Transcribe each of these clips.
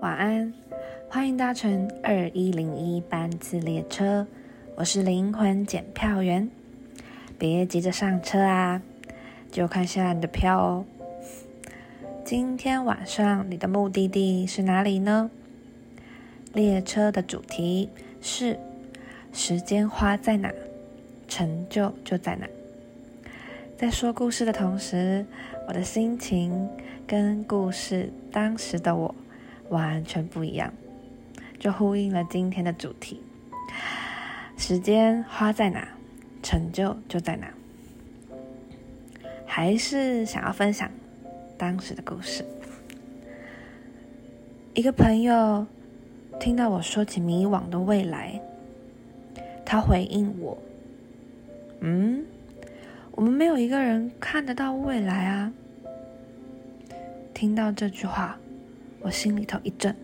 晚安，欢迎搭乘二一零一班次列车，我是灵魂检票员，别急着上车啊，就看下你的票哦。今天晚上你的目的地是哪里呢？列车的主题是时间花在哪，成就就在哪。在说故事的同时，我的心情跟故事当时的我。完全不一样，就呼应了今天的主题：时间花在哪，成就就在哪。还是想要分享当时的故事。一个朋友听到我说起迷惘的未来，他回应我：“嗯，我们没有一个人看得到未来啊。”听到这句话。我心里头一震，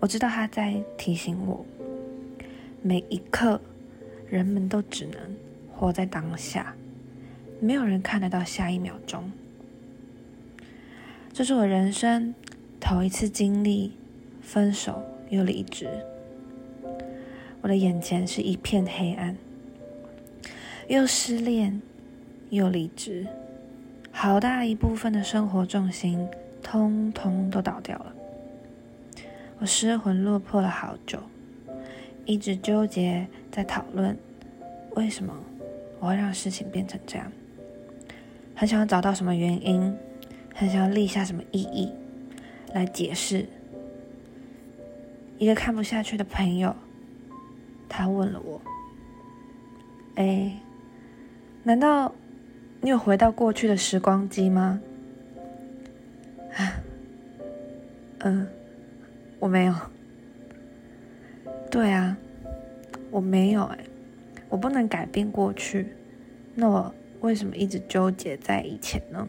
我知道他在提醒我，每一刻，人们都只能活在当下，没有人看得到下一秒钟。这是我人生头一次经历分手又离职，我的眼前是一片黑暗，又失恋又离职，好大一部分的生活重心。通通都倒掉了，我失魂落魄了好久，一直纠结在讨论为什么我会让事情变成这样，很想要找到什么原因，很想要立下什么意义来解释。一个看不下去的朋友，他问了我：“哎，难道你有回到过去的时光机吗？”嗯，我没有。对啊，我没有哎，我不能改变过去，那我为什么一直纠结在以前呢？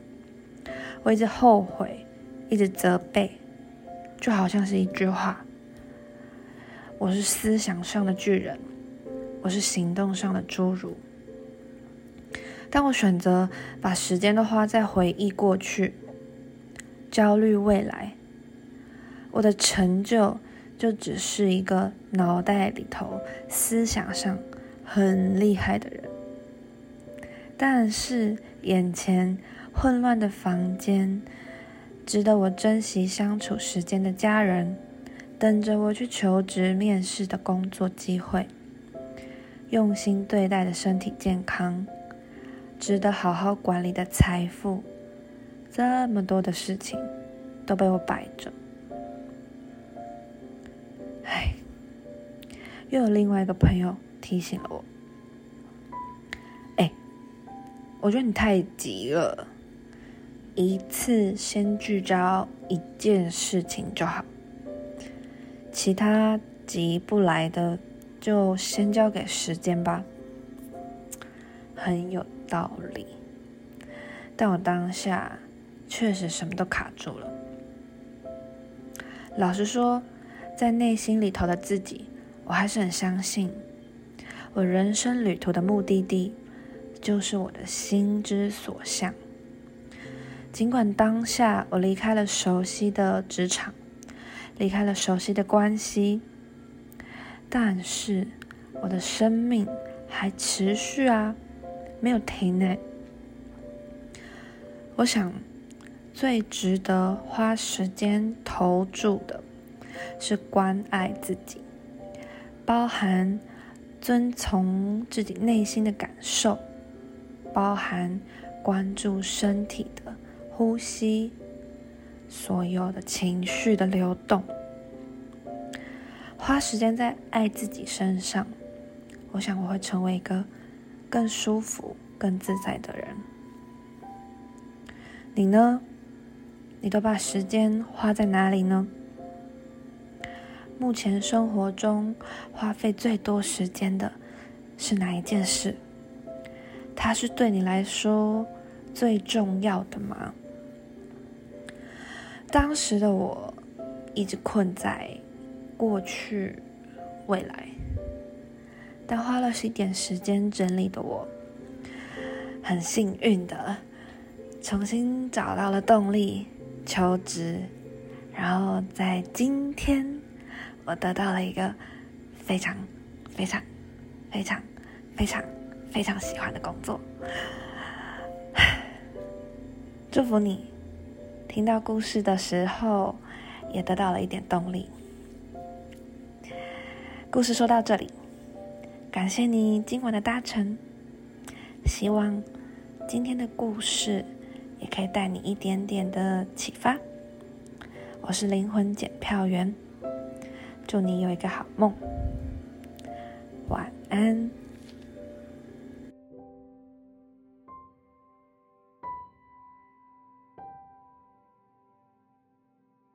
我一直后悔，一直责备，就好像是一句话：我是思想上的巨人，我是行动上的侏儒。当我选择把时间都花在回忆过去，焦虑未来。我的成就就只是一个脑袋里头思想上很厉害的人，但是眼前混乱的房间，值得我珍惜相处时间的家人，等着我去求职面试的工作机会，用心对待的身体健康，值得好好管理的财富，这么多的事情都被我摆着。又有另外一个朋友提醒了我：“哎，我觉得你太急了，一次先聚焦一件事情就好，其他急不来的就先交给时间吧。”很有道理，但我当下确实什么都卡住了。老实说，在内心里头的自己。我还是很相信，我人生旅途的目的地就是我的心之所向。尽管当下我离开了熟悉的职场，离开了熟悉的关系，但是我的生命还持续啊，没有停呢。我想，最值得花时间投注的是关爱自己。包含遵从自己内心的感受，包含关注身体的呼吸，所有的情绪的流动，花时间在爱自己身上，我想我会成为一个更舒服、更自在的人。你呢？你都把时间花在哪里呢？目前生活中花费最多时间的是哪一件事？它是对你来说最重要的吗？当时的我一直困在过去、未来，但花了一点时间整理的我，很幸运的重新找到了动力，求职、然后在今天，我得到了一个非常、非常、非常、非常、非常喜欢的工作。祝福你，听到故事的时候也得到了一点动力。故事说到这里，感谢你今晚的搭乘，希望今天的故事也可以带你一点点的启发。我是灵魂检票员，祝你有一个好梦，晚安。